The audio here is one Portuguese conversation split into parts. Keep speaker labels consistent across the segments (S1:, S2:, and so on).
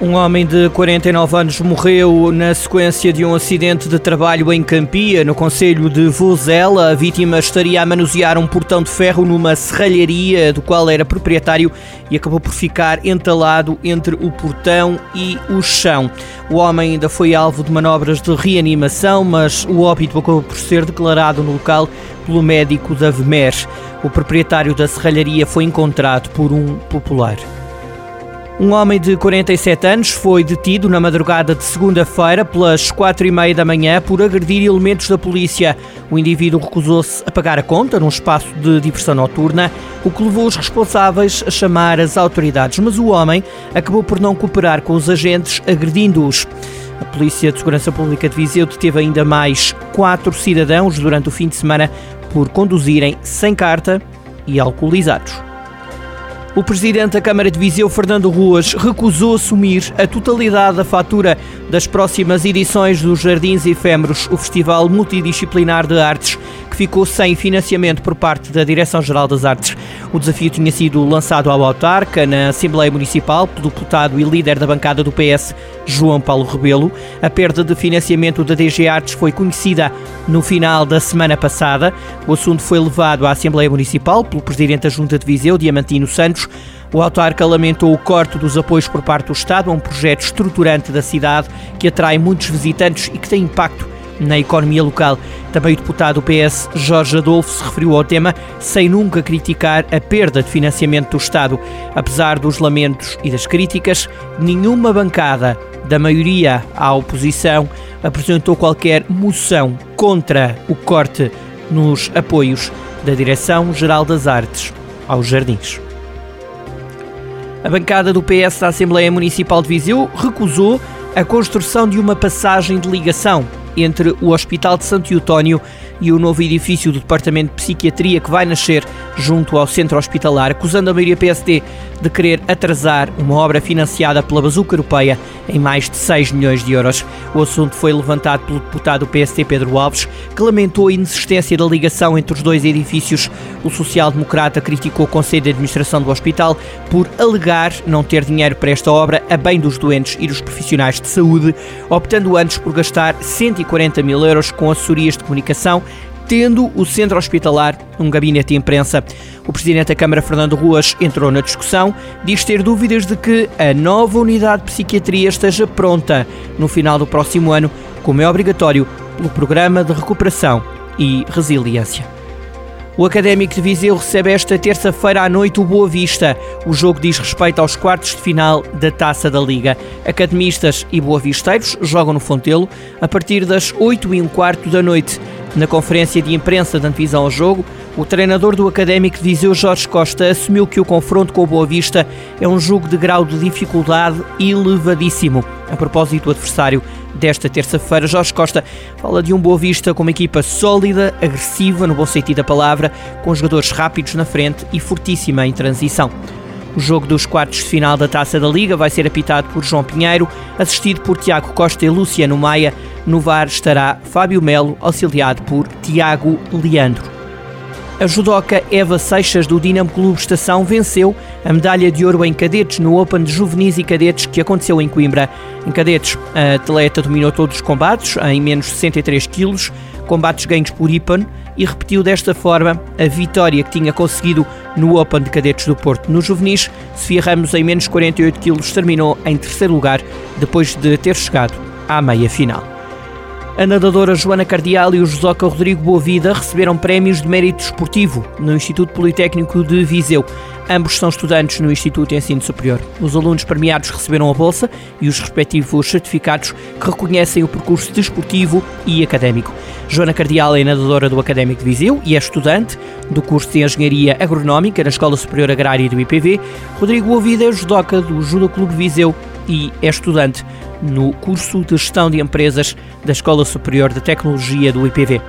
S1: Um homem de 49 anos morreu na sequência de um acidente de trabalho em Campia, no Conselho de Vozela. A vítima estaria a manusear um portão de ferro numa serralharia do qual era proprietário e acabou por ficar entalado entre o portão e o chão. O homem ainda foi alvo de manobras de reanimação, mas o óbito acabou por ser declarado no local pelo médico da VMER. O proprietário da serralharia foi encontrado por um popular. Um homem de 47 anos foi detido na madrugada de segunda-feira, pelas quatro e meia da manhã, por agredir elementos da polícia. O indivíduo recusou-se a pagar a conta num espaço de diversão noturna, o que levou os responsáveis a chamar as autoridades. Mas o homem acabou por não cooperar com os agentes, agredindo-os. A Polícia de Segurança Pública de Viseu deteve ainda mais quatro cidadãos durante o fim de semana por conduzirem sem carta e alcoolizados. O presidente da Câmara de Viseu, Fernando Ruas, recusou assumir a totalidade da fatura das próximas edições dos Jardins Efêmeros, o Festival Multidisciplinar de Artes, que ficou sem financiamento por parte da Direção-Geral das Artes. O desafio tinha sido lançado ao autarca na Assembleia Municipal pelo deputado e líder da bancada do PS, João Paulo Rebelo. A perda de financiamento da DG Artes foi conhecida no final da semana passada. O assunto foi levado à Assembleia Municipal pelo presidente da Junta de Viseu, Diamantino Santos. O autarca lamentou o corte dos apoios por parte do Estado a um projeto estruturante da cidade que atrai muitos visitantes e que tem impacto na economia local. Também o deputado do PS, Jorge Adolfo, se referiu ao tema sem nunca criticar a perda de financiamento do Estado. Apesar dos lamentos e das críticas, nenhuma bancada da maioria à oposição apresentou qualquer moção contra o corte nos apoios da Direção-Geral das Artes aos Jardins. A bancada do PS da Assembleia Municipal de Viseu recusou a construção de uma passagem de ligação entre o Hospital de Santo Eutónio e o novo edifício do Departamento de Psiquiatria que vai nascer junto ao centro hospitalar, acusando a maioria PSD de querer atrasar uma obra financiada pela bazuca europeia em mais de 6 milhões de euros. O assunto foi levantado pelo deputado do PSD Pedro Alves, que lamentou a inexistência da ligação entre os dois edifícios. O social-democrata criticou o Conselho de Administração do hospital por alegar não ter dinheiro para esta obra a bem dos doentes e dos profissionais de saúde, optando antes por gastar 140 mil euros com assessorias de comunicação tendo o centro hospitalar um gabinete de imprensa. O presidente da Câmara, Fernando Ruas, entrou na discussão, diz ter dúvidas de que a nova unidade de psiquiatria esteja pronta no final do próximo ano, como é obrigatório pelo Programa de Recuperação e Resiliência. O Académico de Viseu recebe esta terça-feira à noite o Boa Vista. O jogo diz respeito aos quartos de final da Taça da Liga. Academistas e boavisteiros jogam no Fontelo a partir das 8 e um quarto da noite. Na conferência de imprensa de antevisão ao jogo, o treinador do Académico de Viseu, Jorge Costa, assumiu que o confronto com o Boa Vista é um jogo de grau de dificuldade elevadíssimo. A propósito do adversário desta terça-feira, Jorge Costa fala de um Boa Vista com uma equipa sólida, agressiva no bom sentido da palavra, com jogadores rápidos na frente e fortíssima em transição. O jogo dos quartos de final da Taça da Liga vai ser apitado por João Pinheiro, assistido por Tiago Costa e Luciano Maia. No VAR estará Fábio Melo, auxiliado por Tiago Leandro. A judoca Eva Seixas do Dinamo Clube Estação venceu a medalha de ouro em cadetes no Open de Juvenis e Cadetes que aconteceu em Coimbra. Em cadetes, a atleta dominou todos os combates em menos 63 quilos, combates ganhos por Ipan e repetiu desta forma a vitória que tinha conseguido no Open de Cadetes do Porto. No Juvenis, Sofia Ramos em menos 48 quilos terminou em terceiro lugar depois de ter chegado à meia final. A nadadora Joana Cardial e o judoca Rodrigo Boavida receberam prémios de mérito esportivo no Instituto Politécnico de Viseu. Ambos são estudantes no Instituto de Ensino Superior. Os alunos premiados receberam a bolsa e os respectivos certificados que reconhecem o percurso desportivo e académico. Joana Cardial é nadadora do Académico de Viseu e é estudante do curso de Engenharia Agronómica na Escola Superior Agrária do IPV. Rodrigo Boavida é judoca do Judo Clube Viseu e é estudante no curso de Gestão de Empresas da Escola Superior de Tecnologia do IPV.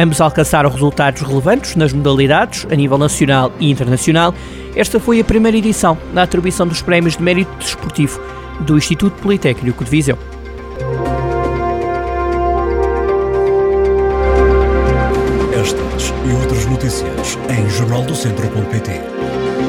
S1: Ambos alcançaram resultados relevantes nas modalidades, a nível nacional e internacional. Esta foi a primeira edição da atribuição dos Prémios de Mérito Desportivo do Instituto Politécnico de Viseu.
S2: Estas e outras notícias em jornaldocentro.pt